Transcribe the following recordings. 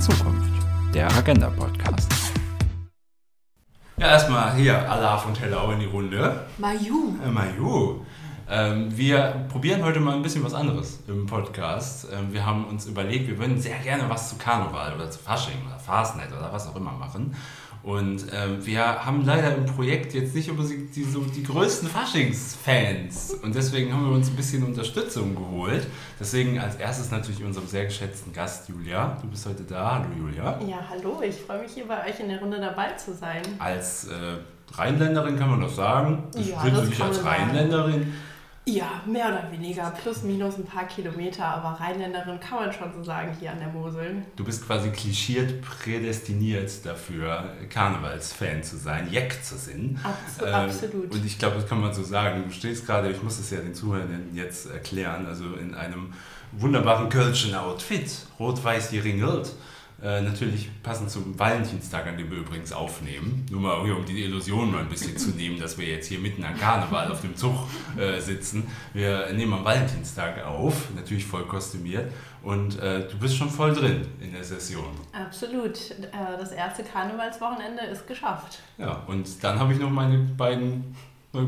in Zukunft, der Agenda Podcast. Ja, erstmal hier Alaf und Hello in die Runde. Mayu. Äh, Mayu. Ähm, wir probieren heute mal ein bisschen was anderes im Podcast. Ähm, wir haben uns überlegt, wir würden sehr gerne was zu Karneval oder zu Fasching oder Fastnet oder was auch immer machen. Und ähm, wir haben leider im Projekt jetzt nicht unbedingt die, so die größten Faschings-Fans. Und deswegen haben wir uns ein bisschen Unterstützung geholt. Deswegen als erstes natürlich unserem sehr geschätzten Gast Julia. Du bist heute da. Hallo Julia. Ja, hallo. Ich freue mich hier bei euch in der Runde dabei zu sein. Als äh, Rheinländerin kann man das sagen. Ja, das du dich kann als man sagen. Ja, mehr oder weniger. Plus, minus ein paar Kilometer. Aber Rheinländerin kann man schon so sagen hier an der Mosel. Du bist quasi klischiert prädestiniert dafür, Karnevalsfan zu sein, Jeck zu sein. Abs Ähm, absolut. Und ich glaube, das kann man so sagen. Du stehst gerade, ich muss es ja den Zuhörern jetzt erklären, also in einem wunderbaren kölschen Outfit, rot-weiß geringelt. Äh, natürlich passend zum Valentinstag, an dem wir übrigens aufnehmen. Nur mal um die Illusion mal ein bisschen zu nehmen, dass wir jetzt hier mitten an Karneval auf dem Zug äh, sitzen. Wir nehmen am Valentinstag auf, natürlich voll kostümiert. Und äh, du bist schon voll drin in der Session. Absolut. Äh, Das erste Karnevalswochenende ist geschafft. Ja, und dann habe ich noch meine beiden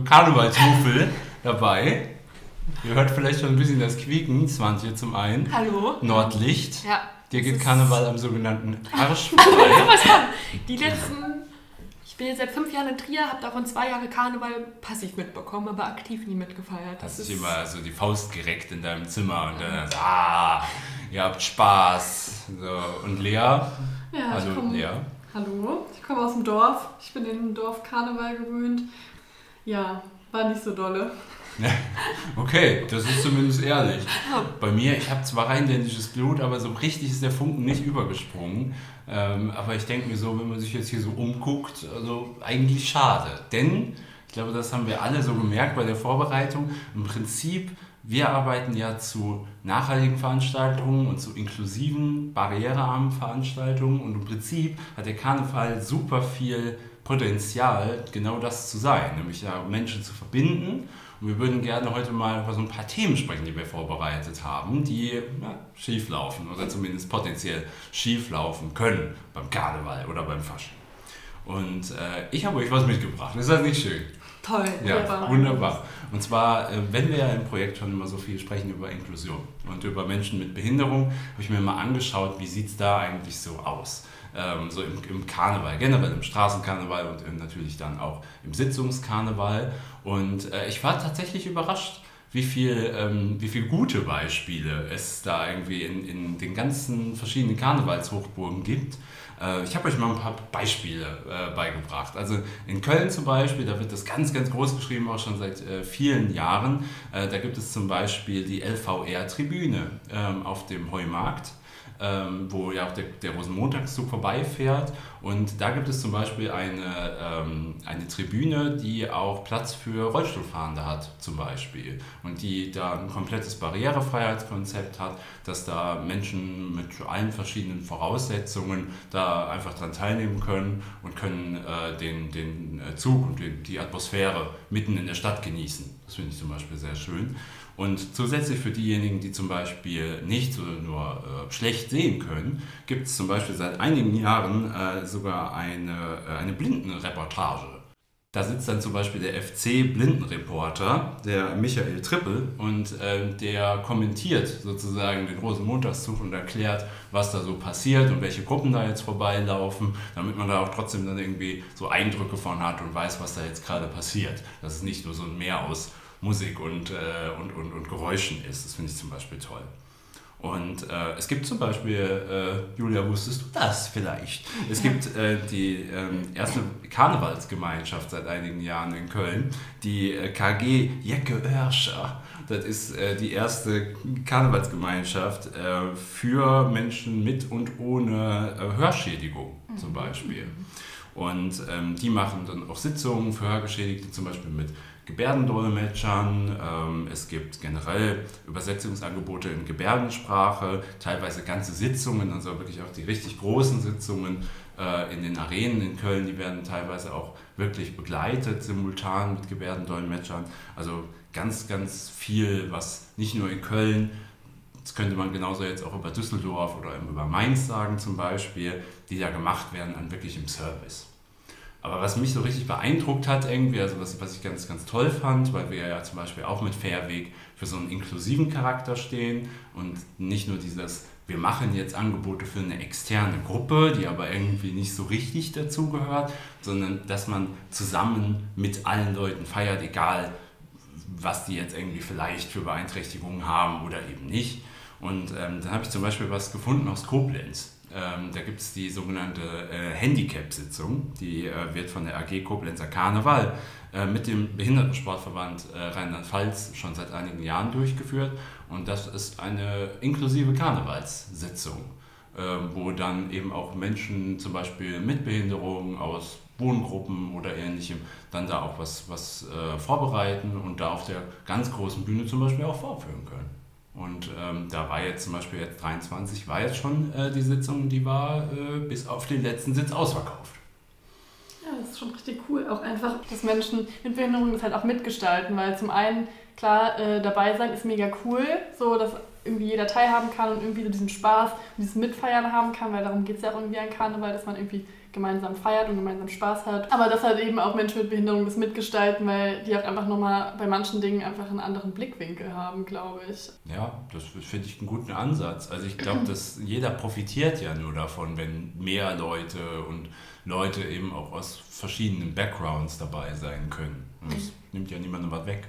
Karnevalsmuffel dabei. Ihr hört vielleicht schon ein bisschen das Quieken, Swantje zum einen. Hallo. Nordlicht. Ja. Dir das geht Karneval am sogenannten Arsch vorbei. Die letzten. Ich bin jetzt seit fünf Jahren in Trier, habe davon zwei Jahre Karneval passiv mitbekommen, aber aktiv nie mitgefeiert. Hast Das dich ist immer so die Faust gereckt in deinem Zimmer und dann so, ah, ihr habt Spaß. So, und Lea? Ja, also ich komm, Lea. hallo, ich komme aus dem Dorf. Ich bin in dem Dorf Karneval gewöhnt. Ja, war nicht so dolle. Okay, das ist zumindest ehrlich. Bei mir, ich habe zwar rheinländisches Blut, aber so richtig ist der Funken nicht übergesprungen. Ähm, aber ich denke mir so, wenn man sich jetzt hier so umguckt, also eigentlich schade. Denn, ich glaube, das haben wir alle so gemerkt bei der Vorbereitung, im Prinzip, wir arbeiten ja zu nachhaltigen Veranstaltungen und zu inklusiven, barrierearmen Veranstaltungen und im Prinzip hat der Karneval super viel Potenzial, genau das zu sein, nämlich ja Menschen zu verbinden. Und wir würden gerne heute mal über so ein paar Themen sprechen, die wir vorbereitet haben, die ja, schief laufen oder zumindest potenziell schief laufen können beim Karneval oder beim Fasching. Und äh, ich habe euch was mitgebracht. Ist das nicht schön? toll. Ja, Wunderbar. wunderbar. Und zwar, äh, wenn wir ja im Projekt schon immer so viel sprechen über Inklusion und über Menschen mit Behinderung, habe ich mir mal angeschaut, wie sieht es da eigentlich so aus. Ähm, so im, im Karneval, generell im Straßenkarneval und ähm, natürlich dann auch im Sitzungskarneval. Und äh, ich war tatsächlich überrascht, wie viel, ähm, wie viel gute Beispiele es da irgendwie in, in den ganzen verschiedenen Karnevalshochburgen gibt. Äh, ich habe euch mal ein paar Beispiele äh, beigebracht. Also in Köln zum Beispiel, da wird das ganz, ganz groß geschrieben, auch schon seit äh, vielen Jahren. Äh, da gibt es zum Beispiel die LVR-Tribüne ähm, auf dem Heumarkt. Ähm, wo ja auch der, der Rosenmontagszug vorbeifährt. Und da gibt es zum Beispiel eine, ähm, eine Tribüne, die auch Platz für Rollstuhlfahrende hat, zum Beispiel. Und die da ein komplettes Barrierefreiheitskonzept hat, dass da Menschen mit allen verschiedenen Voraussetzungen da einfach dran teilnehmen können und können äh, den, den äh, Zug und die, die Atmosphäre mitten in der Stadt genießen. Das finde ich zum Beispiel sehr schön. Und zusätzlich für diejenigen, die zum Beispiel nicht oder nur äh, schlecht sehen können, gibt es zum Beispiel seit einigen Jahren äh, sogar eine, äh, eine Blindenreportage. Da sitzt dann zum Beispiel der FC-Blindenreporter, der Michael Trippel, und äh, der kommentiert sozusagen den Rosenmontagszug und erklärt, was da so passiert und welche Gruppen da jetzt vorbeilaufen, damit man da auch trotzdem dann irgendwie so Eindrücke von hat und weiß, was da jetzt gerade passiert. Dass es nicht nur so ein Meer aus Musik und, äh, und, und, und Geräuschen ist. Das finde ich zum Beispiel toll. Und äh, es gibt zum Beispiel, äh, Julia, wusstest du das vielleicht? Es gibt äh, die ähm, erste Karnevalsgemeinschaft seit einigen Jahren in Köln, die äh, KG Jecke Örscher. Das ist äh, die erste Karnevalsgemeinschaft äh, für Menschen mit und ohne Hörschädigung zum Beispiel. Und ähm, die machen dann auch Sitzungen für Hörgeschädigte, zum Beispiel mit Gebärdendolmetschern. Ähm, es gibt generell Übersetzungsangebote in Gebärdensprache, teilweise ganze Sitzungen, also wirklich auch die richtig großen Sitzungen äh, in den Arenen in Köln, die werden teilweise auch wirklich begleitet, simultan mit Gebärdendolmetschern. Also ganz, ganz viel, was nicht nur in Köln das könnte man genauso jetzt auch über Düsseldorf oder über Mainz sagen zum Beispiel, die da gemacht werden an wirklichem Service. Aber was mich so richtig beeindruckt hat irgendwie, also was, was ich ganz, ganz toll fand, weil wir ja zum Beispiel auch mit Fairweg für so einen inklusiven Charakter stehen und nicht nur dieses, wir machen jetzt Angebote für eine externe Gruppe, die aber irgendwie nicht so richtig dazugehört, sondern dass man zusammen mit allen Leuten feiert, egal was die jetzt irgendwie vielleicht für Beeinträchtigungen haben oder eben nicht. Und ähm, dann habe ich zum Beispiel was gefunden aus Koblenz. Ähm, da gibt es die sogenannte äh, Handicap-Sitzung, die äh, wird von der AG Koblenzer Karneval äh, mit dem Behindertensportverband äh, Rheinland-Pfalz schon seit einigen Jahren durchgeführt. Und das ist eine inklusive Karnevalssitzung, ähm, wo dann eben auch Menschen zum Beispiel mit Behinderung aus Wohngruppen oder ähnlichem dann da auch was, was äh, vorbereiten und da auf der ganz großen Bühne zum Beispiel auch vorführen können. Und ähm, da war jetzt zum Beispiel jetzt 23, war jetzt schon äh, die Sitzung, die war äh, bis auf den letzten Sitz ausverkauft. Ja, das ist schon richtig cool. Auch einfach, dass Menschen mit Behinderung das halt auch mitgestalten, weil zum einen, klar, äh, dabei sein ist mega cool, so dass irgendwie jeder teilhaben kann und irgendwie so diesen Spaß und dieses Mitfeiern haben kann, weil darum geht es ja auch irgendwie an Karneval, dass man irgendwie gemeinsam feiert und gemeinsam Spaß hat. Aber dass halt eben auch Menschen mit Behinderung das mitgestalten, weil die auch einfach nochmal bei manchen Dingen einfach einen anderen Blickwinkel haben, glaube ich. Ja, das finde ich einen guten Ansatz. Also ich glaube, dass jeder profitiert ja nur davon, wenn mehr Leute und Leute eben auch aus verschiedenen Backgrounds dabei sein können. Und das nimmt ja niemandem was weg.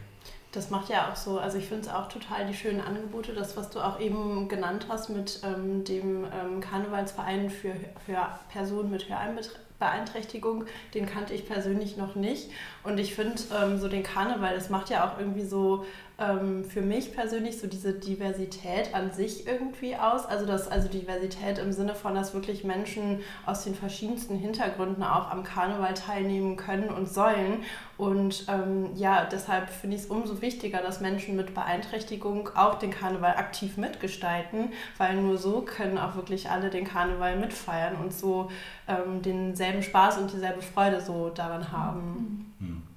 Das macht ja auch so, also ich finde es auch total die schönen Angebote, das, was du auch eben genannt hast mit ähm, dem ähm, Karnevalsverein für, für Personen mit Hörbeeinträchtigung, den kannte ich persönlich noch nicht. Und ich finde ähm, so den Karneval, das macht ja auch irgendwie so ähm, für mich persönlich so diese Diversität an sich irgendwie aus. Also das, also Diversität im Sinne von, dass wirklich Menschen aus den verschiedensten Hintergründen auch am Karneval teilnehmen können und sollen. Und ähm, ja, deshalb finde ich es umso wichtiger, dass Menschen mit Beeinträchtigung auch den Karneval aktiv mitgestalten, weil nur so können auch wirklich alle den Karneval mitfeiern und so ähm, denselben Spaß und dieselbe Freude so daran haben. Mhm.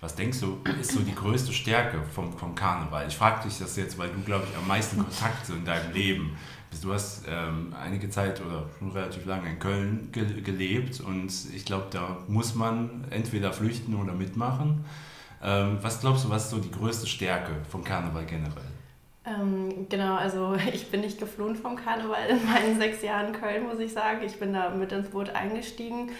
Was denkst du, ist so die größte Stärke vom, vom Karneval? Ich frage dich das jetzt, weil du, glaube ich, am meisten Kontakt so in deinem Leben bist. Du hast ähm, einige Zeit oder schon relativ lange in Köln ge gelebt und ich glaube, da muss man entweder flüchten oder mitmachen. Ähm, was glaubst du, was ist so die größte Stärke vom Karneval generell? Ähm, genau, also ich bin nicht geflohen vom Karneval in meinen sechs Jahren Köln, muss ich sagen. Ich bin da mit ins Boot eingestiegen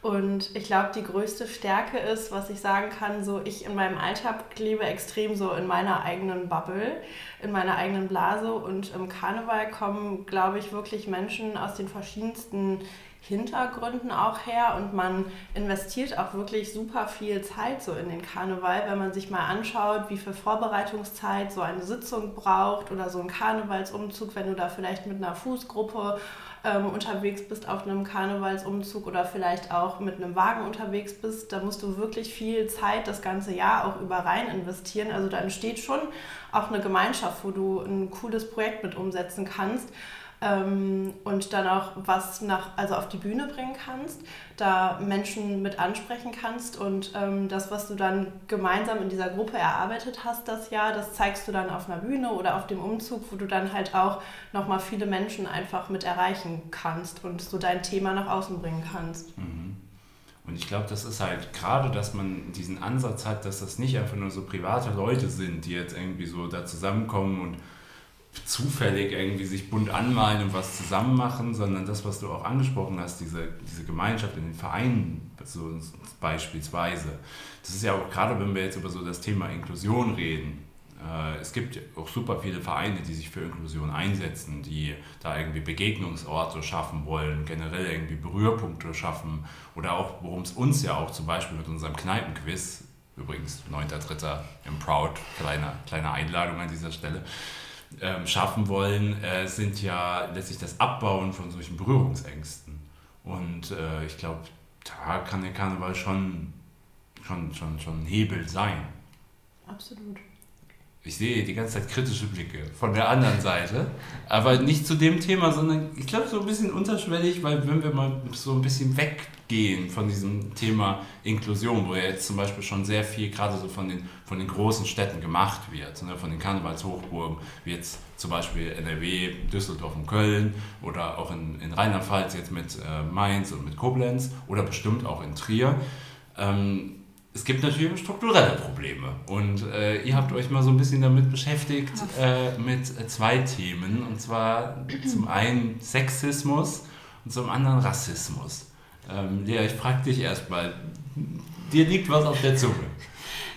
und ich glaube, die größte Stärke ist, was ich sagen kann, so ich in meinem Alltag lebe extrem so in meiner eigenen Bubble, in meiner eigenen Blase. Und im Karneval kommen, glaube ich, wirklich Menschen aus den verschiedensten Hintergründen auch her und man investiert auch wirklich super viel Zeit so in den Karneval, wenn man sich mal anschaut, wie viel Vorbereitungszeit so eine Sitzung braucht oder so ein Karnevalsumzug, wenn du da vielleicht mit einer Fußgruppe ähm, unterwegs bist auf einem Karnevalsumzug oder vielleicht auch mit einem Wagen unterwegs bist, da musst du wirklich viel Zeit das ganze Jahr auch über rein investieren. Also da entsteht schon auch eine Gemeinschaft, wo du ein cooles Projekt mit umsetzen kannst ähm, und dann auch was nach, also auf die Bühne bringen kannst, da Menschen mit ansprechen kannst und ähm, das, was du dann gemeinsam in dieser Gruppe erarbeitet hast das Jahr, das zeigst du dann auf einer Bühne oder auf dem Umzug, wo du dann halt auch nochmal viele Menschen einfach mit erreichen kannst und so dein Thema nach außen bringen kannst. Mhm. Und ich glaube, das ist halt gerade, dass man diesen Ansatz hat, dass das nicht einfach nur so private Leute sind, die jetzt irgendwie so da zusammenkommen und zufällig irgendwie sich bunt anmalen und was zusammen machen, sondern das, was du auch angesprochen hast, diese, diese Gemeinschaft in den Vereinen so beispielsweise. Das ist ja auch gerade, wenn wir jetzt über so das Thema Inklusion reden. Äh, es gibt auch super viele Vereine, die sich für Inklusion einsetzen, die da irgendwie Begegnungsorte schaffen wollen, generell irgendwie Berührpunkte schaffen oder auch, worum es uns ja auch zum Beispiel mit unserem Kneipenquiz, übrigens 9.3. im Proud, kleine, kleine Einladung an dieser Stelle, ähm, schaffen wollen, äh, sind ja letztlich das Abbauen von solchen Berührungsängsten. Und äh, ich glaube, da kann der Karneval schon, schon, schon, schon ein Hebel sein. Absolut. Ich sehe die ganze Zeit kritische Blicke von der anderen Seite, aber nicht zu dem Thema, sondern ich glaube so ein bisschen unterschwellig, weil wenn wir mal so ein bisschen weggehen von diesem Thema Inklusion, wo ja jetzt zum Beispiel schon sehr viel gerade so von den, von den großen Städten gemacht wird, ne, von den Karnevalshochburgen, wie jetzt zum Beispiel NRW, Düsseldorf und Köln oder auch in, in Rheinland-Pfalz jetzt mit äh, Mainz und mit Koblenz oder bestimmt auch in Trier. Ähm, es gibt natürlich strukturelle Probleme. Und äh, ihr habt euch mal so ein bisschen damit beschäftigt, äh, mit zwei Themen. Und zwar zum einen Sexismus und zum anderen Rassismus. Ähm, Lea, ich frage dich erstmal, dir liegt was auf der Zunge.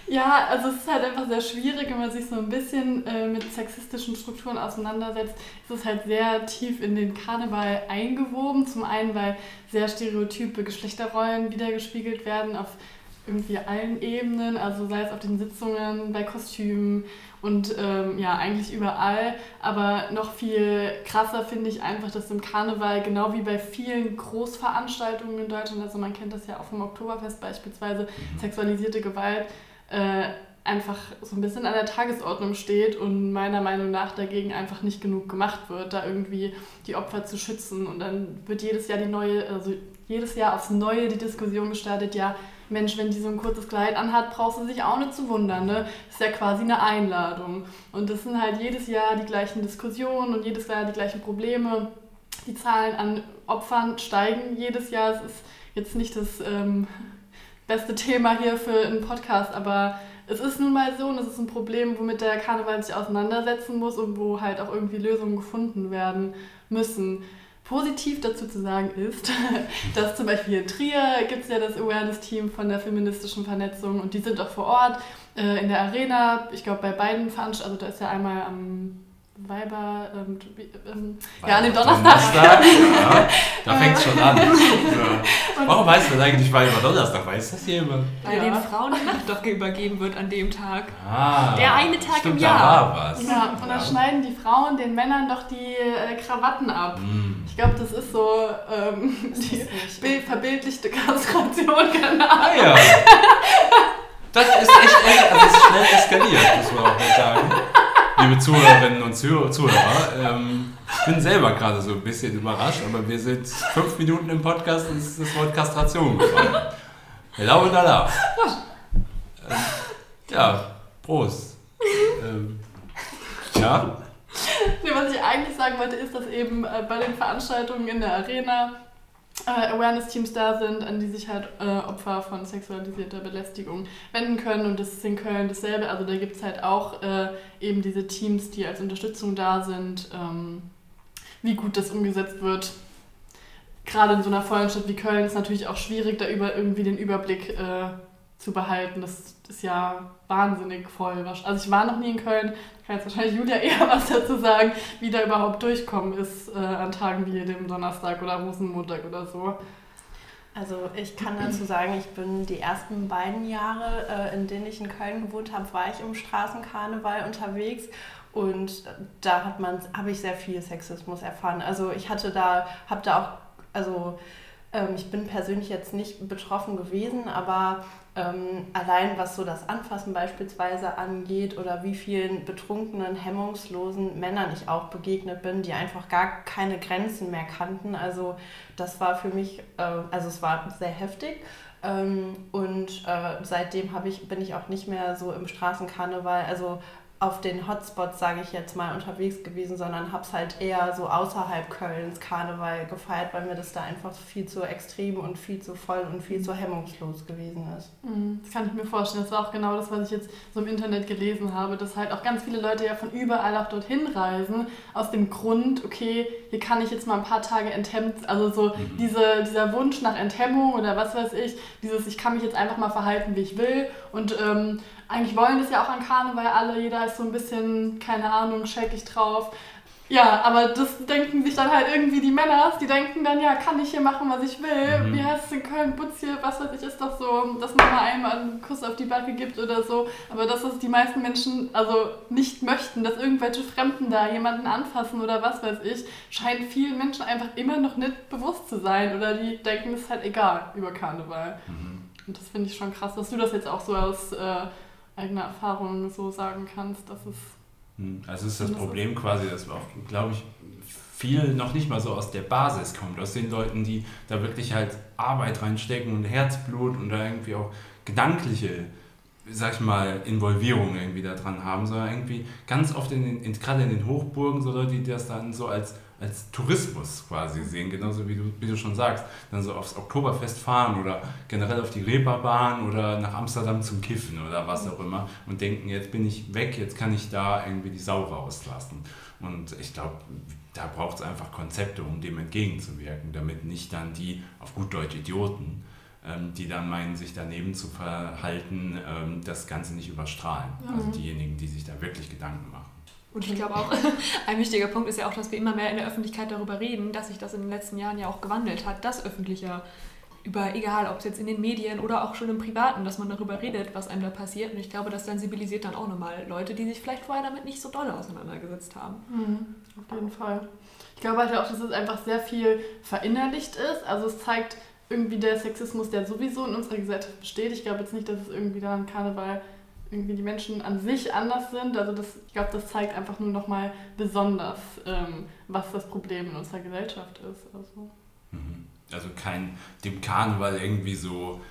Ja, also es ist halt einfach sehr schwierig, wenn man sich so ein bisschen äh, mit sexistischen Strukturen auseinandersetzt. Es ist halt sehr tief in den Karneval eingewoben. Zum einen, weil sehr stereotype Geschlechterrollen wiedergespiegelt werden auf irgendwie allen Ebenen, also sei es auf den Sitzungen, bei Kostümen und ähm, ja, eigentlich überall. Aber noch viel krasser finde ich einfach, dass im Karneval, genau wie bei vielen Großveranstaltungen in Deutschland, also man kennt das ja auch vom Oktoberfest beispielsweise, mhm. sexualisierte Gewalt, äh, einfach so ein bisschen an der Tagesordnung steht und meiner Meinung nach dagegen einfach nicht genug gemacht wird, da irgendwie die Opfer zu schützen. Und dann wird jedes Jahr die neue, also jedes Jahr aufs Neue die Diskussion gestartet, ja, Mensch, wenn die so ein kurzes Kleid anhat, brauchst du sich auch nicht zu wundern. Ne? Das ist ja quasi eine Einladung. Und das sind halt jedes Jahr die gleichen Diskussionen und jedes Jahr die gleichen Probleme. Die Zahlen an Opfern steigen jedes Jahr. Es ist jetzt nicht das ähm, beste Thema hier für einen Podcast, aber es ist nun mal so und es ist ein Problem, womit der Karneval sich auseinandersetzen muss und wo halt auch irgendwie Lösungen gefunden werden müssen. Positiv dazu zu sagen ist, dass zum Beispiel in Trier gibt es ja das Awareness-Team von der feministischen Vernetzung und die sind auch vor Ort äh, in der Arena. Ich glaube, bei beiden Veranstaltungen, also da ist ja einmal am Weiber, ähm, ähm, ja, an dem Donnerstag. Donnerstag ja, da fängt es schon an. Ja. Warum heißt das eigentlich Weiber Donnerstag? Weiß das jemand? Weil ja. den Frauen die Nacht doch übergeben wird an dem Tag. Ah, Der eine Tag stimmt, im Jahr. Da war was. Ja, und dann schneiden die Frauen den Männern doch die äh, Krawatten ab. Mm. Ich glaube, das ist so ähm, die bild, verbildlichte Kastration, keine Ahnung. Ah, ja. Das ist echt, also ist schnell eskaliert, muss man auch mal sagen liebe Zuhörerinnen und Zuhörer. Ähm, ich bin selber gerade so ein bisschen überrascht, aber wir sind fünf Minuten im Podcast und es ist das Wort Kastration gefallen. Hello und Allah. Ähm, ja, Prost. Ähm, ja. Nee, was ich eigentlich sagen wollte, ist, dass eben äh, bei den Veranstaltungen in der Arena äh, Awareness-Teams da sind, an die sich halt äh, Opfer von sexualisierter Belästigung wenden können. Und das ist in Köln dasselbe. Also da gibt es halt auch äh, eben diese Teams, die als Unterstützung da sind. Ähm, wie gut das umgesetzt wird. Gerade in so einer vollen Stadt wie Köln ist natürlich auch schwierig, da über irgendwie den Überblick äh, zu behalten. Das ist ja wahnsinnig voll. Also ich war noch nie in Köln, kann jetzt wahrscheinlich Julia eher was dazu sagen, wie da überhaupt durchkommen ist äh, an Tagen wie dem Donnerstag oder Rosenmontag oder so. Also ich kann dazu sagen, ich bin die ersten beiden Jahre, äh, in denen ich in Köln gewohnt habe, war ich im Straßenkarneval unterwegs und da hat man, habe ich sehr viel Sexismus erfahren. Also ich hatte da, habe da auch, also ähm, ich bin persönlich jetzt nicht betroffen gewesen, aber ähm, allein was so das Anfassen beispielsweise angeht oder wie vielen betrunkenen, hemmungslosen Männern ich auch begegnet bin, die einfach gar keine Grenzen mehr kannten. Also das war für mich, äh, also es war sehr heftig. Ähm, und äh, seitdem ich, bin ich auch nicht mehr so im Straßenkarneval, also auf den Hotspots, sage ich jetzt mal, unterwegs gewesen, sondern habe es halt eher so außerhalb Kölns Karneval gefeiert, weil mir das da einfach viel zu extrem und viel zu voll und viel zu hemmungslos gewesen ist. Mhm, das kann ich mir vorstellen. Das war auch genau das, was ich jetzt so im Internet gelesen habe, dass halt auch ganz viele Leute ja von überall auch dorthin reisen, aus dem Grund, okay, hier kann ich jetzt mal ein paar Tage enthemmt, also so mhm. diese, dieser Wunsch nach Enthemmung oder was weiß ich, dieses, ich kann mich jetzt einfach mal verhalten, wie ich will und ähm, eigentlich wollen das ja auch an Karneval alle, jeder ist so ein bisschen, keine Ahnung, scheckig drauf. Ja, aber das denken sich dann halt irgendwie die Männer, die denken dann, ja, kann ich hier machen, was ich will. Mhm. Wie heißt es in Köln, Butz hier, was weiß ich, ist doch so, dass man mal einmal einen Kuss auf die Backe gibt oder so. Aber dass das die meisten Menschen also nicht möchten, dass irgendwelche Fremden da jemanden anfassen oder was weiß ich, scheint vielen Menschen einfach immer noch nicht bewusst zu sein. Oder die denken, es ist halt egal über Karneval. Mhm. Und das finde ich schon krass, dass du das jetzt auch so aus... Äh, eigener Erfahrung so sagen kannst, dass es. Hm, also ist das Problem quasi, dass auch, glaube ich, viel noch nicht mal so aus der Basis kommt, aus den Leuten, die da wirklich halt Arbeit reinstecken und Herzblut und da irgendwie auch gedankliche, sag ich mal, Involvierung irgendwie da dran haben, sondern irgendwie ganz oft in den, in, gerade in den Hochburgen, so Leute, die das dann so als als Tourismus quasi sehen, genauso wie du, wie du schon sagst, dann so aufs Oktoberfest fahren oder generell auf die Reeperbahn oder nach Amsterdam zum Kiffen oder was auch immer und denken, jetzt bin ich weg, jetzt kann ich da irgendwie die Sau rauslassen. Und ich glaube, da braucht es einfach Konzepte, um dem entgegenzuwirken, damit nicht dann die, auf gut Deutsch Idioten, ähm, die dann meinen, sich daneben zu verhalten, ähm, das Ganze nicht überstrahlen. Mhm. Also diejenigen, die sich da wirklich Gedanken machen. Und ich glaube auch, ein wichtiger Punkt ist ja auch, dass wir immer mehr in der Öffentlichkeit darüber reden, dass sich das in den letzten Jahren ja auch gewandelt hat, dass öffentlicher über, egal ob es jetzt in den Medien oder auch schon im Privaten, dass man darüber redet, was einem da passiert. Und ich glaube, das sensibilisiert dann auch nochmal Leute, die sich vielleicht vorher damit nicht so doll auseinandergesetzt haben. Mhm, auf jeden Fall. Ich glaube halt auch, dass es einfach sehr viel verinnerlicht ist. Also es zeigt irgendwie der Sexismus, der sowieso in unserer Gesellschaft besteht. Ich glaube jetzt nicht, dass es irgendwie daran Karneval irgendwie die Menschen an sich anders sind. Also das, ich glaube, das zeigt einfach nur nochmal besonders, ähm, was das Problem in unserer Gesellschaft ist. Also, also kein dem Karneval irgendwie so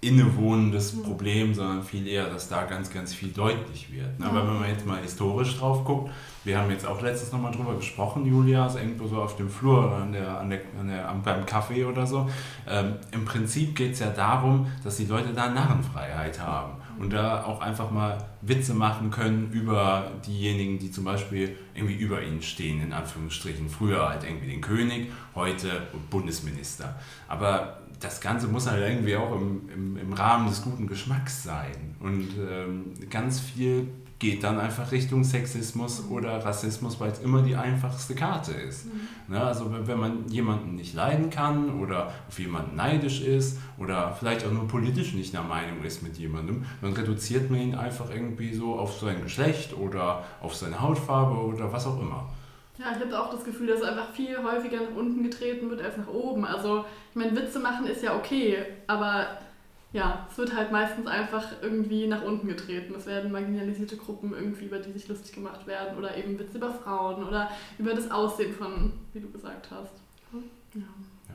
innewohnendes mhm. Problem, sondern viel eher, dass da ganz, ganz viel deutlich wird. Ne? Aber wenn man jetzt mal historisch drauf guckt, wir haben jetzt auch letztens nochmal drüber gesprochen, Julia, also irgendwo so auf dem Flur oder an der, an der, an der, beim Kaffee oder so. Ähm, Im Prinzip geht es ja darum, dass die Leute da Narrenfreiheit haben und da auch einfach mal Witze machen können über diejenigen, die zum Beispiel irgendwie über ihnen stehen, in Anführungsstrichen. Früher halt irgendwie den König, heute Bundesminister. Aber das Ganze muss halt irgendwie auch im, im, im Rahmen des guten Geschmacks sein. Und ähm, ganz viel geht dann einfach Richtung Sexismus oder Rassismus, weil es immer die einfachste Karte ist. Mhm. Ne? Also wenn man jemanden nicht leiden kann oder auf jemanden neidisch ist oder vielleicht auch nur politisch nicht der Meinung ist mit jemandem, dann reduziert man ihn einfach irgendwie so auf sein Geschlecht oder auf seine Hautfarbe oder was auch immer. Ja, ich habe auch das Gefühl, dass einfach viel häufiger nach unten getreten wird als nach oben. Also, ich meine, Witze machen ist ja okay, aber ja, es wird halt meistens einfach irgendwie nach unten getreten. Es werden marginalisierte Gruppen irgendwie, über die sich lustig gemacht werden oder eben Witze über Frauen oder über das Aussehen von, wie du gesagt hast. Ja. ja.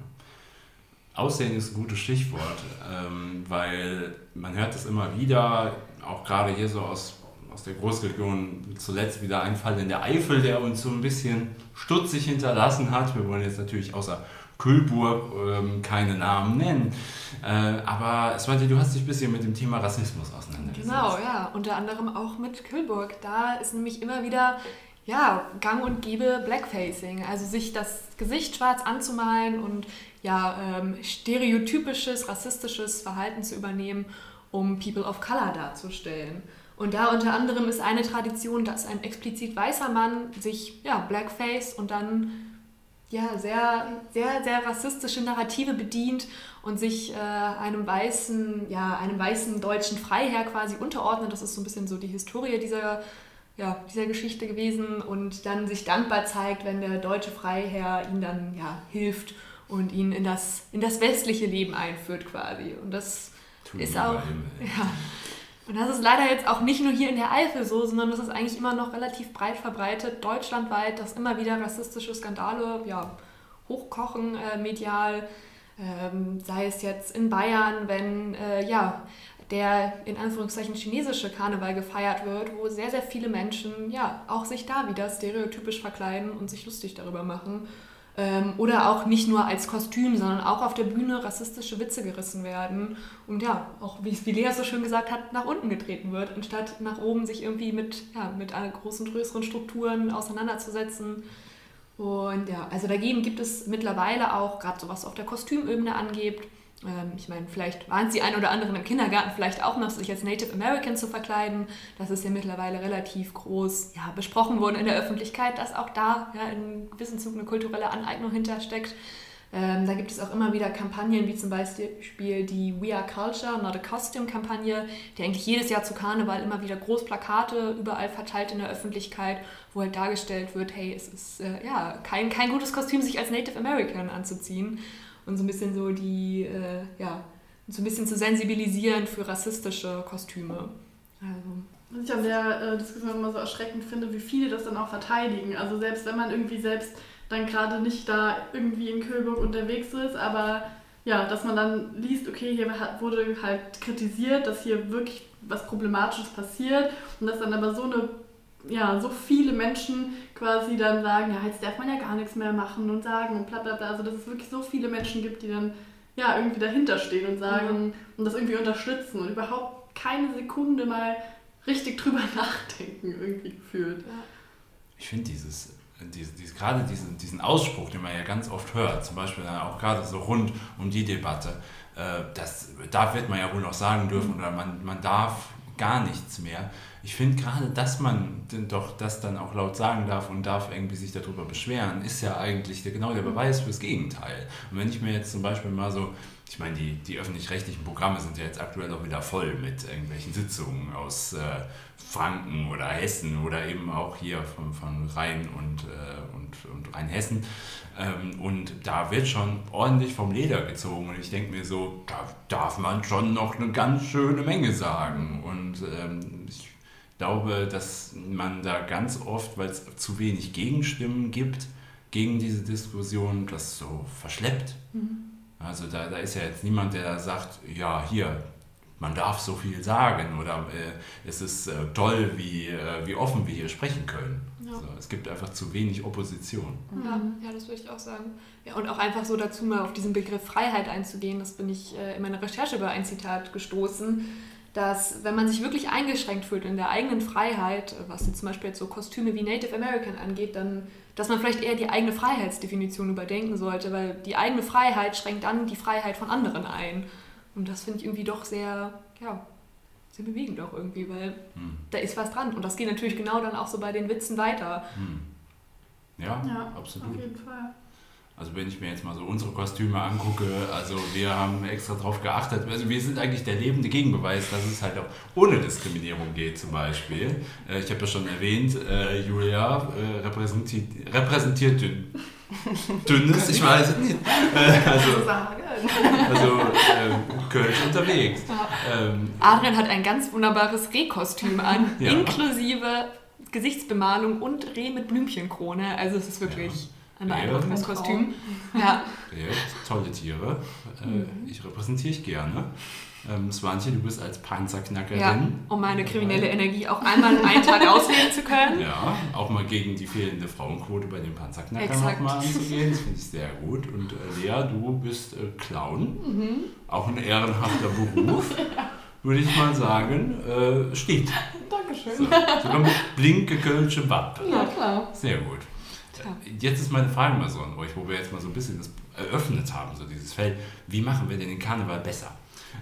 Aussehen ist ein gutes Stichwort, ähm, weil man hört das immer wieder, auch gerade hier so aus, aus der Großregion, zuletzt wieder ein Fall in der Eifel, der uns so ein bisschen stutzig hinterlassen hat. Wir wollen jetzt natürlich außer Kühlburg ähm, keine Namen nennen. Äh, aber Svante, du hast dich ein bisschen mit dem Thema Rassismus auseinandergesetzt. Genau, ja. Unter anderem auch mit Kühlburg. Da ist nämlich immer wieder ja, Gang und Gebe Blackfacing. Also sich das Gesicht schwarz anzumalen und ja, ähm, stereotypisches, rassistisches Verhalten zu übernehmen, um People of Color darzustellen. Und da unter anderem ist eine Tradition, dass ein explizit weißer Mann sich ja, Blackface und dann ja, sehr, sehr, sehr rassistische Narrative bedient und sich äh, einem weißen, ja, einem weißen deutschen Freiherr quasi unterordnet. Das ist so ein bisschen so die Historie dieser, ja, dieser Geschichte gewesen und dann sich dankbar zeigt, wenn der deutsche Freiherr ihm dann ja, hilft und ihn in das, in das westliche Leben einführt quasi. Und das Tut ist auch. Ja, und das ist leider jetzt auch nicht nur hier in der Eifel so, sondern das ist eigentlich immer noch relativ breit verbreitet, deutschlandweit, dass immer wieder rassistische Skandale ja, hochkochen äh, medial. Ähm, sei es jetzt in Bayern, wenn äh, ja, der in Anführungszeichen chinesische Karneval gefeiert wird, wo sehr, sehr viele Menschen ja auch sich da wieder stereotypisch verkleiden und sich lustig darüber machen. Ähm, oder auch nicht nur als Kostüm, sondern auch auf der Bühne rassistische Witze gerissen werden. Und ja, auch wie, wie Lea so schön gesagt hat, nach unten getreten wird, anstatt nach oben sich irgendwie mit, ja, mit großen, größeren Strukturen auseinanderzusetzen. Und ja, also dagegen gibt es mittlerweile auch, gerade so was auf der Kostümebene angeht, ich meine, vielleicht waren es die ein oder anderen im Kindergarten vielleicht auch noch, sich als Native American zu verkleiden. Das ist ja mittlerweile relativ groß ja, besprochen worden in der Öffentlichkeit, dass auch da ja, in gewissem Zug eine kulturelle Aneignung hintersteckt. Ähm, da gibt es auch immer wieder Kampagnen, wie zum Beispiel die We Are Culture, Not a Costume-Kampagne, die eigentlich jedes Jahr zu Karneval immer wieder Großplakate überall verteilt in der Öffentlichkeit, wo halt dargestellt wird, hey, es ist äh, ja kein, kein gutes Kostüm, sich als Native American anzuziehen und so ein bisschen so die, äh, ja, so ein bisschen zu sensibilisieren für rassistische Kostüme. Also. Was ich an der äh, Diskussion immer so erschreckend finde, wie viele das dann auch verteidigen. Also selbst wenn man irgendwie selbst dann gerade nicht da irgendwie in Köhlburg unterwegs ist, aber ja, dass man dann liest, okay, hier wurde halt kritisiert, dass hier wirklich was Problematisches passiert und dass dann aber so eine ja, so viele Menschen quasi dann sagen, ja, jetzt darf man ja gar nichts mehr machen und sagen und bla bla bla. Also dass es wirklich so viele Menschen gibt, die dann ja irgendwie dahinter stehen und sagen mhm. und das irgendwie unterstützen und überhaupt keine Sekunde mal richtig drüber nachdenken irgendwie gefühlt. Ja. Ich finde dieses, diese, diese, gerade diesen, diesen Ausspruch, den man ja ganz oft hört, zum Beispiel auch gerade so rund um die Debatte, äh, das, da wird man ja wohl noch sagen dürfen oder man, man darf gar nichts mehr. Ich finde gerade, dass man doch das dann auch laut sagen darf und darf irgendwie sich darüber beschweren, ist ja eigentlich der, genau der Beweis fürs Gegenteil. Und wenn ich mir jetzt zum Beispiel mal so ich meine, die, die öffentlich-rechtlichen Programme sind ja jetzt aktuell auch wieder voll mit irgendwelchen Sitzungen aus äh, Franken oder Hessen oder eben auch hier von, von Rhein und, äh, und, und Rheinhessen. Ähm, und da wird schon ordentlich vom Leder gezogen. Und ich denke mir so, da darf man schon noch eine ganz schöne Menge sagen. Und ähm, ich glaube, dass man da ganz oft, weil es zu wenig Gegenstimmen gibt, gegen diese Diskussion, das so verschleppt. Mhm. Also da, da ist ja jetzt niemand, der da sagt, ja, hier, man darf so viel sagen oder äh, es ist äh, toll, wie, äh, wie offen wir hier sprechen können. Ja. So, es gibt einfach zu wenig Opposition. Ja, ja, das würde ich auch sagen. Ja, und auch einfach so dazu mal auf diesen Begriff Freiheit einzugehen, das bin ich äh, in meiner Recherche über ein Zitat gestoßen, dass wenn man sich wirklich eingeschränkt fühlt in der eigenen Freiheit, was jetzt zum Beispiel jetzt so Kostüme wie Native American angeht, dann dass man vielleicht eher die eigene Freiheitsdefinition überdenken sollte, weil die eigene Freiheit schränkt dann die Freiheit von anderen ein. Und das finde ich irgendwie doch sehr, ja, sehr bewegend auch irgendwie, weil hm. da ist was dran. Und das geht natürlich genau dann auch so bei den Witzen weiter. Hm. Ja, ja, absolut. Auf jeden Fall. Also wenn ich mir jetzt mal so unsere Kostüme angucke, also wir haben extra darauf geachtet, also wir sind eigentlich der lebende Gegenbeweis, dass es halt auch ohne Diskriminierung geht zum Beispiel. Äh, ich habe ja schon erwähnt, äh, Julia äh, repräsentiert, repräsentiert dünn. Dünnes, ich weiß es nicht. also, also äh, Köln unterwegs. Ähm, Adrian hat ein ganz wunderbares Rehkostüm an, ja. inklusive Gesichtsbemalung und Reh mit Blümchenkrone. Also es ist wirklich... Ja ein beeindruckendes Kostüm. Ja. ja. Tolle Tiere. Äh, mhm. Ich repräsentiere ich gerne. Ähm, Swantje, du bist als Panzerknackerin. Ja, um meine kriminelle Energie auch einmal einen Tag ausleben zu können. Ja, auch mal gegen die fehlende Frauenquote bei den Panzerknackern nochmal anzugehen. Das finde ich sehr gut. Und äh, Lea, du bist äh, Clown. Mhm. Auch ein ehrenhafter Beruf. Würde ich mal sagen, äh, steht. Dankeschön. So, sogar mit blinke Kölsche Wappe. Ja, klar. Sehr gut. Jetzt ist meine Frage mal so an euch, wo wir jetzt mal so ein bisschen das eröffnet haben, so dieses Feld. Wie machen wir denn den Karneval besser?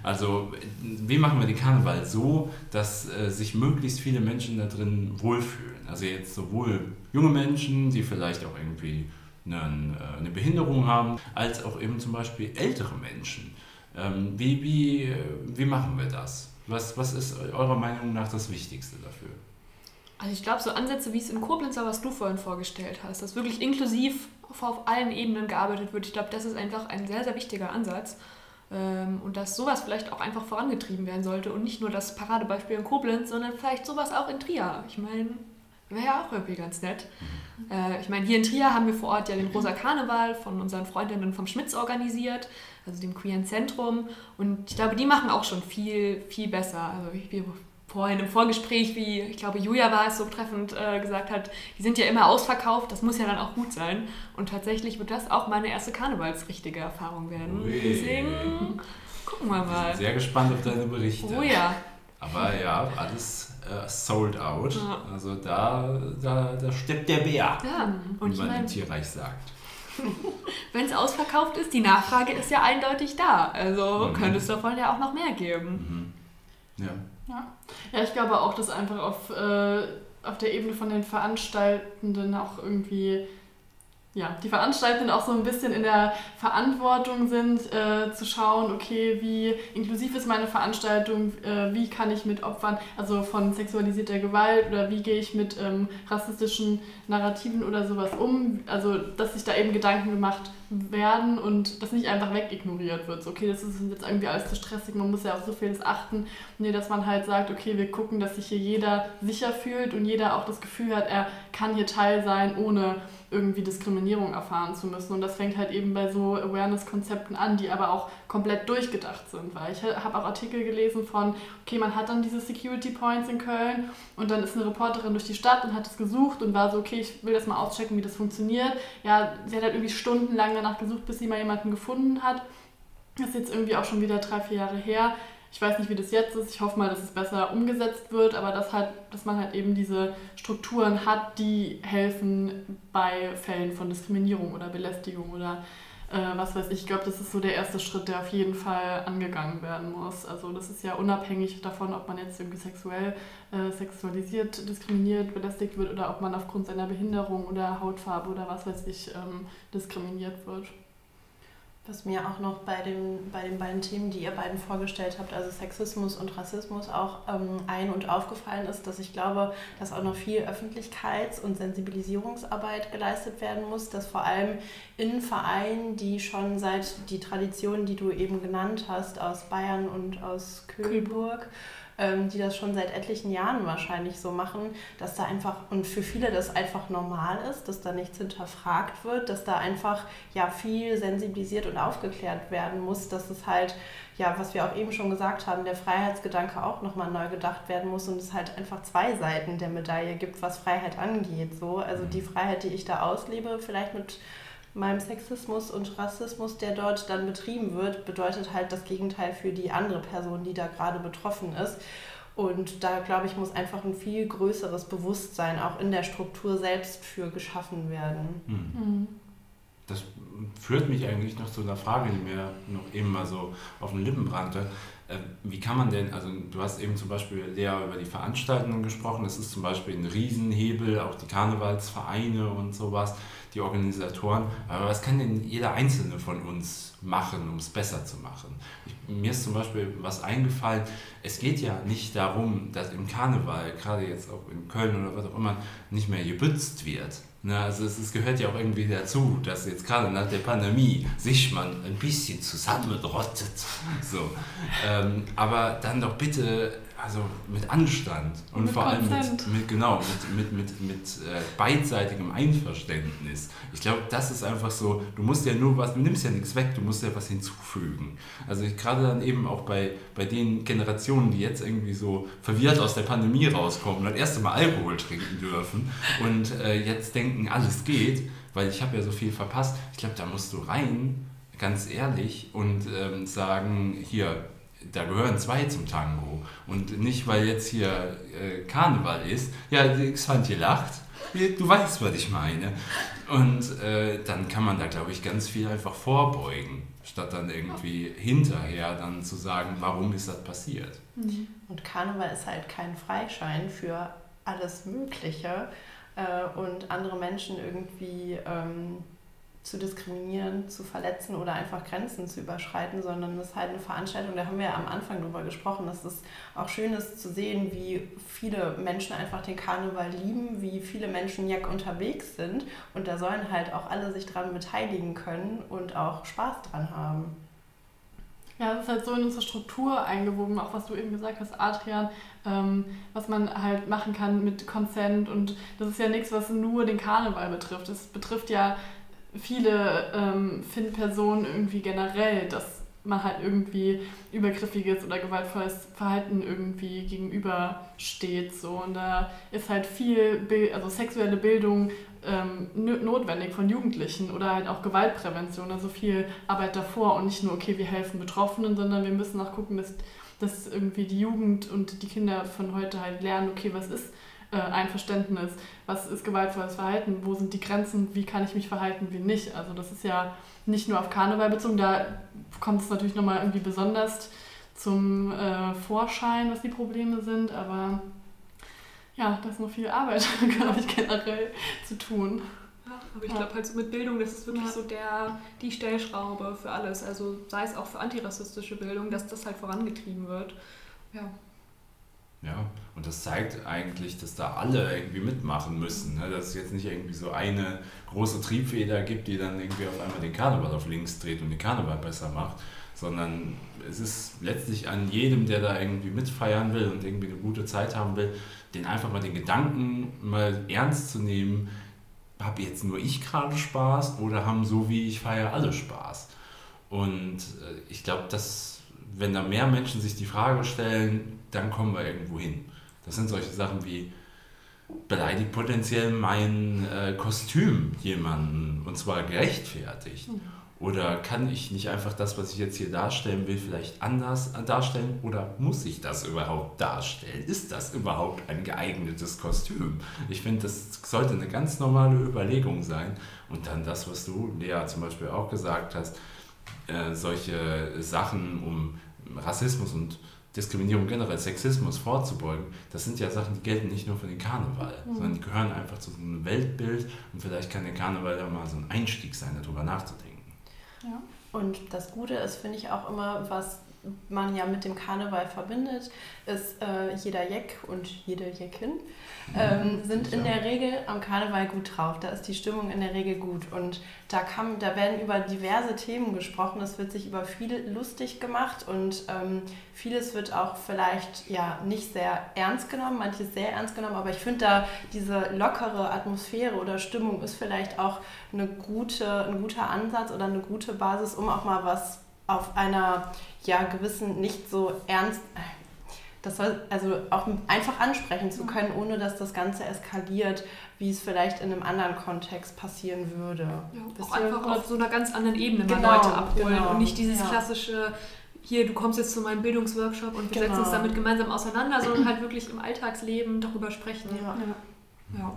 Also, wie machen wir den Karneval so, dass äh, sich möglichst viele Menschen da drin wohlfühlen? Also jetzt sowohl junge Menschen, die vielleicht auch irgendwie eine, äh, eine Behinderung haben, als auch eben zum Beispiel ältere Menschen. Ähm, wie, wie, wie machen wir das? Was, was ist eurer Meinung nach das Wichtigste dafür? Also ich glaube, so Ansätze wie es in Koblenz war, was du vorhin vorgestellt hast, dass wirklich inklusiv auf, auf allen Ebenen gearbeitet wird, ich glaube, das ist einfach ein sehr, sehr wichtiger Ansatz. Ähm, und dass sowas vielleicht auch einfach vorangetrieben werden sollte und nicht nur das Paradebeispiel in Koblenz, sondern vielleicht sowas auch in Trier. Ich meine, wäre ja auch irgendwie ganz nett. Mhm. Äh, ich meine, hier in Trier haben wir vor Ort ja den Rosa Karneval von unseren Freundinnen vom Schmitz organisiert, also dem Queeren Zentrum. Und ich glaube, die machen auch schon viel, viel besser. Also wir vorhin im Vorgespräch, wie ich glaube Julia war es so treffend äh, gesagt hat, die sind ja immer ausverkauft, das muss ja dann auch gut sein. Und tatsächlich wird das auch meine erste karnevalsrichtige Erfahrung werden. Ui. Deswegen gucken wir mal. Ich bin sehr gespannt auf deine Berichte. Oh ja. Aber ja, alles äh, sold out. Ja. Also da, da, da steppt der Bär, ja. Und wie man mein, im Tierreich sagt. Wenn es ausverkauft ist, die Nachfrage ist ja eindeutig da. Also mhm. könnte es davon ja auch noch mehr geben. Mhm. Ja. Ja. ja, ich glaube auch, dass einfach auf, äh, auf der Ebene von den Veranstaltenden auch irgendwie ja, die Veranstaltenden auch so ein bisschen in der Verantwortung sind, äh, zu schauen, okay, wie inklusiv ist meine Veranstaltung, äh, wie kann ich mit Opfern, also von sexualisierter Gewalt oder wie gehe ich mit ähm, rassistischen Narrativen oder sowas um. Also, dass sich da eben Gedanken gemacht werden und das nicht einfach wegignoriert wird. So, okay, das ist jetzt irgendwie alles zu stressig, man muss ja auf so vieles achten. Nee, dass man halt sagt, okay, wir gucken, dass sich hier jeder sicher fühlt und jeder auch das Gefühl hat, er kann hier Teil sein, ohne irgendwie Diskriminierung erfahren zu müssen. Und das fängt halt eben bei so Awareness-Konzepten an, die aber auch komplett durchgedacht sind. Weil ich habe auch Artikel gelesen von, okay, man hat dann diese Security Points in Köln und dann ist eine Reporterin durch die Stadt und hat es gesucht und war so, okay, ich will das mal auschecken, wie das funktioniert. Ja, sie hat halt irgendwie stundenlang danach gesucht, bis sie mal jemanden gefunden hat. Das ist jetzt irgendwie auch schon wieder drei, vier Jahre her. Ich weiß nicht, wie das jetzt ist. Ich hoffe mal, dass es besser umgesetzt wird, aber dass, halt, dass man halt eben diese Strukturen hat, die helfen bei Fällen von Diskriminierung oder Belästigung oder äh, was weiß ich. Ich glaube, das ist so der erste Schritt, der auf jeden Fall angegangen werden muss. Also das ist ja unabhängig davon, ob man jetzt irgendwie sexuell, äh, sexualisiert, diskriminiert, belästigt wird oder ob man aufgrund seiner Behinderung oder Hautfarbe oder was weiß ich ähm, diskriminiert wird. Was mir auch noch bei, dem, bei den beiden Themen, die ihr beiden vorgestellt habt, also Sexismus und Rassismus, auch ähm, ein- und aufgefallen ist, dass ich glaube, dass auch noch viel Öffentlichkeits- und Sensibilisierungsarbeit geleistet werden muss, dass vor allem in Vereinen, die schon seit die Tradition, die du eben genannt hast, aus Bayern und aus Köhlburg, ähm, die das schon seit etlichen Jahren wahrscheinlich so machen, dass da einfach, und für viele das einfach normal ist, dass da nichts hinterfragt wird, dass da einfach ja viel sensibilisiert und aufgeklärt werden muss, dass es halt, ja, was wir auch eben schon gesagt haben, der Freiheitsgedanke auch nochmal neu gedacht werden muss und es halt einfach zwei Seiten der Medaille gibt, was Freiheit angeht. So. Also die Freiheit, die ich da auslebe, vielleicht mit meinem Sexismus und Rassismus, der dort dann betrieben wird, bedeutet halt das Gegenteil für die andere Person, die da gerade betroffen ist. Und da, glaube ich, muss einfach ein viel größeres Bewusstsein auch in der Struktur selbst für geschaffen werden. Mhm. Das führt mich eigentlich noch zu einer Frage, die mir noch eben mal so auf den Lippen brannte. Äh, wie kann man denn, also du hast eben zum Beispiel Lea über die Veranstaltungen gesprochen, das ist zum Beispiel ein Riesenhebel, auch die Karnevalsvereine und sowas die Organisatoren. Aber was kann denn jeder Einzelne von uns machen, um es besser zu machen? Ich, mir ist zum Beispiel was eingefallen, es geht ja nicht darum, dass im Karneval, gerade jetzt auch in Köln oder was auch immer, nicht mehr gebützt wird. Na, also es, es, gehört ja auch irgendwie dazu, dass jetzt gerade nach der Pandemie sich man ein bisschen zusammenrottet. So. Ähm, aber dann doch bitte also mit Anstand und mit vor allem mit, mit, genau, mit, mit, mit, mit äh, beidseitigem Einverständnis. Ich glaube, das ist einfach so, du musst ja nur was, du nimmst ja nichts weg, du musst ja was hinzufügen. Also gerade dann eben auch bei, bei den Generationen, die jetzt irgendwie so verwirrt aus der Pandemie rauskommen und das erste Mal Alkohol trinken dürfen und äh, jetzt denken, alles geht, weil ich habe ja so viel verpasst. Ich glaube, da musst du rein, ganz ehrlich, und ähm, sagen, hier, da gehören zwei zum Tango. Und nicht, weil jetzt hier äh, Karneval ist. Ja, Xantje lacht. Du weißt, was ich meine. Und äh, dann kann man da, glaube ich, ganz viel einfach vorbeugen, statt dann irgendwie hinterher dann zu sagen, warum ist das passiert. Mhm. Und Karneval ist halt kein Freischein für alles Mögliche äh, und andere Menschen irgendwie ähm, zu diskriminieren, zu verletzen oder einfach Grenzen zu überschreiten, sondern es ist halt eine Veranstaltung, da haben wir ja am Anfang drüber gesprochen, dass es auch schön ist zu sehen, wie viele Menschen einfach den Karneval lieben, wie viele Menschen Jack unterwegs sind und da sollen halt auch alle sich dran beteiligen können und auch Spaß dran haben. Ja, es ist halt so in unsere Struktur eingewoben, auch was du eben gesagt hast, Adrian, ähm, was man halt machen kann mit Consent und das ist ja nichts, was nur den Karneval betrifft. Es betrifft ja viele ähm, finden Personen irgendwie generell, dass man halt irgendwie übergriffiges oder gewaltvolles Verhalten irgendwie gegenübersteht. So. Und da ist halt viel, also sexuelle Bildung ähm, notwendig von Jugendlichen oder halt auch Gewaltprävention, also viel Arbeit davor und nicht nur, okay, wir helfen Betroffenen, sondern wir müssen auch gucken, dass, dass irgendwie die Jugend und die Kinder von heute halt lernen, okay, was ist äh, Einverständnis, was ist gewaltvolles Verhalten, wo sind die Grenzen, wie kann ich mich verhalten, wie nicht. Also das ist ja nicht nur auf Karneval bezogen, da kommt es natürlich nochmal irgendwie besonders zum äh, Vorschein, was die Probleme sind, aber ja, da ist noch viel Arbeit, glaube ich, generell zu tun. Aber ich glaube halt so mit Bildung, das ist wirklich Ja. so der, die Stellschraube für alles. Also sei es auch für antirassistische Bildung, dass das halt vorangetrieben wird. Ja. Ja, und das zeigt eigentlich, dass da alle irgendwie mitmachen müssen. Ne? Dass es jetzt nicht irgendwie so eine große Triebfeder gibt, die dann irgendwie auf einmal den Karneval auf links dreht und den Karneval besser macht, sondern es ist letztlich an jedem, der da irgendwie mitfeiern will und irgendwie eine gute Zeit haben will, den einfach mal den Gedanken mal ernst zu nehmen, habe jetzt nur ich gerade Spaß oder haben so wie ich feiere alle Spaß? Und äh, ich glaube, dass wenn da mehr Menschen sich die Frage stellen, dann kommen wir irgendwo hin. Das sind solche Sachen wie beleidigt potenziell mein äh, Kostüm jemanden und zwar gerechtfertigt. Oder kann ich nicht einfach das, was ich jetzt hier darstellen will, vielleicht anders darstellen? Oder muss ich das überhaupt darstellen? Ist das überhaupt ein geeignetes Kostüm? Ich finde, das sollte eine ganz normale Überlegung sein. Und dann das, was du, Lea, zum Beispiel auch gesagt hast, äh, solche Sachen, um Rassismus und Diskriminierung generell, Sexismus vorzubeugen, das sind ja Sachen, die gelten nicht nur für den Karneval, sondern die gehören einfach zu so einem Weltbild und vielleicht kann der Karneval da mal so ein Einstieg sein, darüber nachzudenken. Und das Gute ist, finde ich auch immer, was man ja mit dem Karneval verbindet, ist äh, jeder Jeck und jede Jeckin ähm, sind in der Regel am Karneval gut drauf. Da ist die Stimmung in der Regel gut. Und da, kann, da werden über diverse Themen gesprochen. Es wird sich über viel lustig gemacht und ähm, vieles wird auch vielleicht ja nicht sehr ernst genommen, manches sehr ernst genommen. Aber ich finde da diese lockere Atmosphäre oder Stimmung ist vielleicht auch eine gute, ein guter Ansatz oder eine gute Basis, um auch mal was auf einer ja, gewissen, nicht so ernst, das soll also auch einfach ansprechen zu können, ohne dass das Ganze eskaliert, wie es vielleicht in einem anderen Kontext passieren würde. Ja, auch einfach auf so einer ganz anderen Ebene mal Genau, Leute abholen genau, und nicht dieses ja. klassische, hier, du kommst jetzt zu meinem Bildungsworkshop und wir Genau. setzen uns damit gemeinsam auseinander, sondern halt wirklich im Alltagsleben darüber sprechen. Ja. Ja.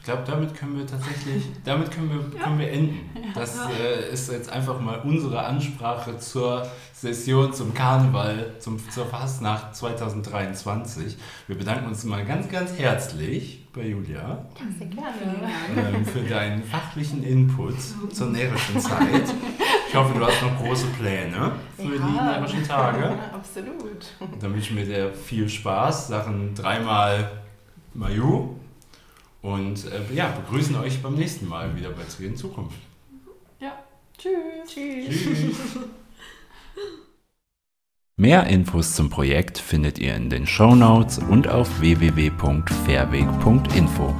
Ich glaube, damit können wir tatsächlich, damit können wir, können wir enden. Das Ja. äh, ist jetzt einfach mal unsere Ansprache zur Session, zum Karneval, zum, zur Fastnacht 2023. Wir bedanken uns mal ganz, ganz herzlich bei Julia Sehr gerne. ähm, für deinen fachlichen Input zur närrischen Zeit. Ich hoffe, du hast noch große Pläne für die Ja. närrischen Tage. Absolut. Dann wünsche ich mir dir viel Spaß, Sachen dreimal Mayu und äh, ja, begrüßen euch beim nächsten Mal wieder bei Trier in Zukunft. Tschüss. Tschüss. Tschüss. Mehr Infos zum Projekt findet ihr in den Shownotes und auf www.fairweg.info.